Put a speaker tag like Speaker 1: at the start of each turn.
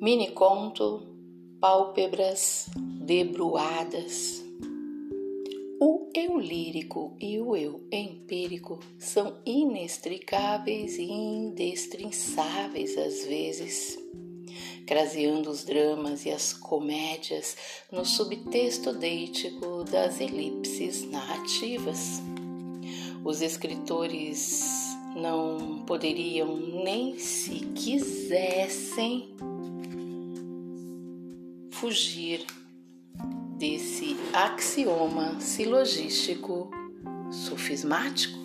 Speaker 1: Mini conto Pálpebras debruadas. O eu lírico e o eu empírico são inextricáveis e indestrinçáveis às vezes, craseando os dramas e as comédias no subtexto deítico das elipses narrativas. Os escritores não poderiam nem se quisessem fugir desse axioma silogístico sofismático?